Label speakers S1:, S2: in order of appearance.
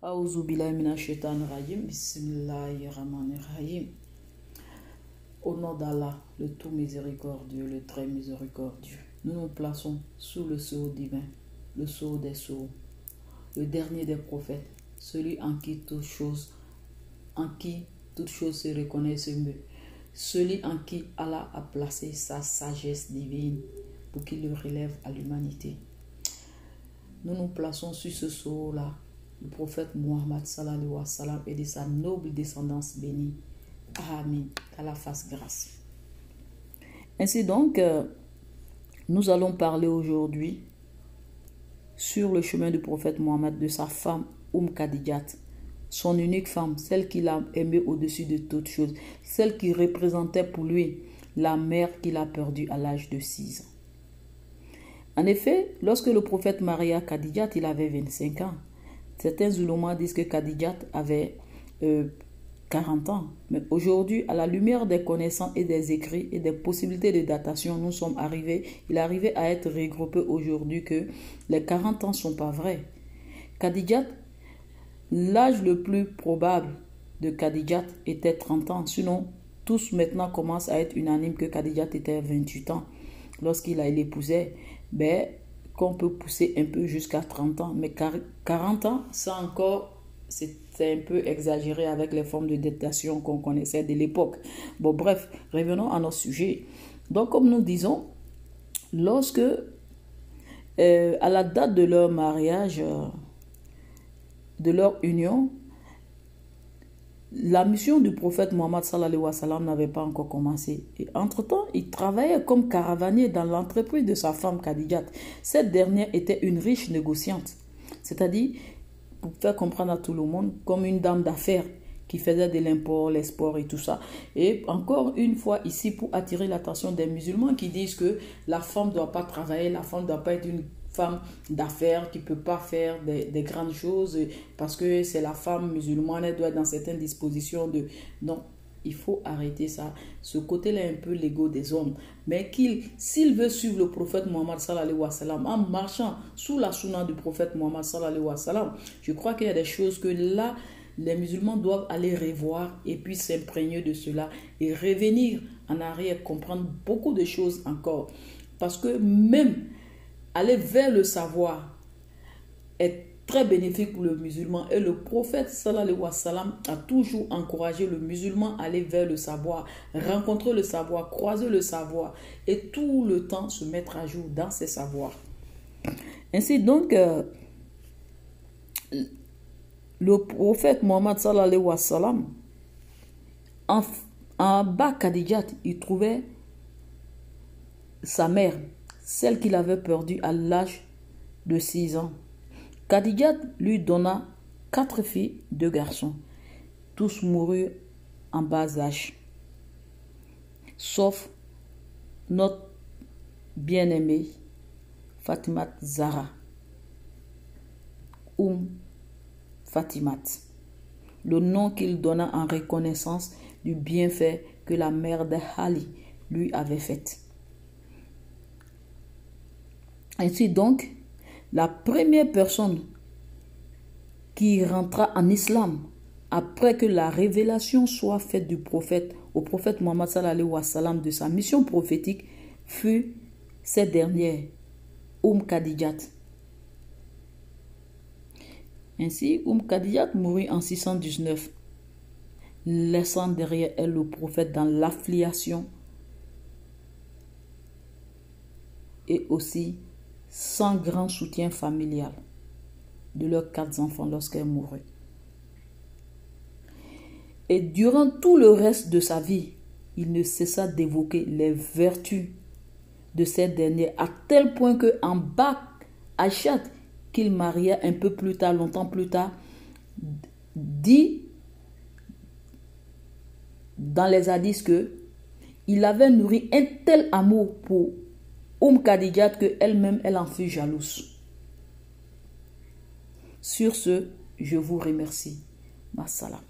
S1: Au nom d'Allah, le tout miséricordieux, le très miséricordieux, nous nous plaçons sous le sceau divin, le sceau des sceaux, le dernier des prophètes, celui en qui toute chose, en qui se reconnaît se meut, celui en qui Allah a placé sa sagesse divine pour qu'il le relève à l'humanité. Nous nous plaçons sur ce sceau-là, le prophète Muhammad sallallahu wa sallam et de sa noble descendance bénie. Amen. Qu'Allah fasse grâce. Ainsi donc, euh, nous allons parler aujourd'hui sur le chemin du prophète Mohammed de sa femme Oum Khadijat, son unique femme, celle qu'il a aimée au-dessus de toutes choses, celle qui représentait pour lui la mère qu'il a perdue à l'âge de 6 ans. En effet, lorsque le prophète Maria Khadijat, il avait 25 ans, certains Zuloma disent que Khadijat avait euh, 40 ans. Mais aujourd'hui, à la lumière des connaissances et des écrits et des possibilités de datation, nous sommes arrivés, il arrivé à être regroupé aujourd'hui que les 40 ans ne sont pas vrais. Khadijat, l'âge le plus probable de Khadijat était 30 ans. Sinon, tous maintenant commencent à être unanimes que Khadijat était 28 ans lorsqu'il a l'épousé ben, qu'on peut pousser un peu jusqu'à 30 ans. Mais 40 ans, ça encore, c'est un peu exagéré avec les formes de datation qu'on connaissait de l'époque. Bon, bref, revenons à notre sujet. Donc, comme nous disons, lorsque, euh, à la date de leur mariage, euh, de leur union, la mission du prophète Mohammed n'avait pas encore commencé. Et entre-temps, il travaillait comme caravanier dans l'entreprise de sa femme Khadijat. Cette dernière était une riche négociante, c'est-à-dire, pour faire comprendre à tout le monde, comme une dame d'affaires qui faisait de l'import, l'export et tout ça. Et encore une fois ici, pour attirer l'attention des musulmans qui disent que la femme ne doit pas travailler, la femme ne doit pas être une d'affaires qui peut pas faire des, des, grandes choses parce que c'est la femme musulmane, elle doit être dans certaines dispositions de... Non, il faut arrêter ça. Ce côté-là un peu l'ego des hommes. Mais qu'il, s'il veut suivre le prophète Mohammed sallallahu wa sallam, en marchant sous la sunna du prophète Mohammed sallallahu wa sallam, je crois qu'il y a des choses que là, les musulmans doivent aller revoir et puis s'imprégner de cela et revenir en arrière, comprendre beaucoup de choses encore. Parce que même aller vers le savoir est très bénéfique pour le musulman. Et le prophète sallallahu alayhi wa sallam a toujours encouragé le musulman à aller vers le savoir, rencontrer le savoir, croiser le savoir et tout le temps se mettre à jour dans ses savoirs. Ainsi donc, euh, le prophète Mohammed sallallahu alayhi wa sallam, en, bas Khadijat, il trouvait sa mère celle qu'il avait perdue à l'âge de 6 ans. Khadijat lui donna quatre filles, deux garçons. Tous moururent en bas âge, sauf notre bien-aimée Fatimat Zara, Oum Fatimat, le nom qu'il donna en reconnaissance du bienfait que la mère de Ali lui avait fait. Ainsi donc, la première personne qui rentra en islam après que la révélation soit faite du prophète au prophète Muhammad sallallahu wa sallam de sa mission prophétique fut cette dernière, Oum Khadijat. Ainsi, Oum Khadijat mourut en 619, laissant derrière elle le prophète dans l'affiliation et aussi sans grand soutien familial de leurs quatre enfants lorsqu'elle mourut. Et durant tout le reste de sa vie, il ne cessa d'évoquer les vertus de cette dernière, à tel point que en bas, Achat, qu'il maria un peu plus tard, longtemps plus tard, dit dans les hadiths que il avait nourri un tel amour pour Oum Khadijat que elle-même, elle en fut jalouse. Sur ce, je vous remercie. Massalam.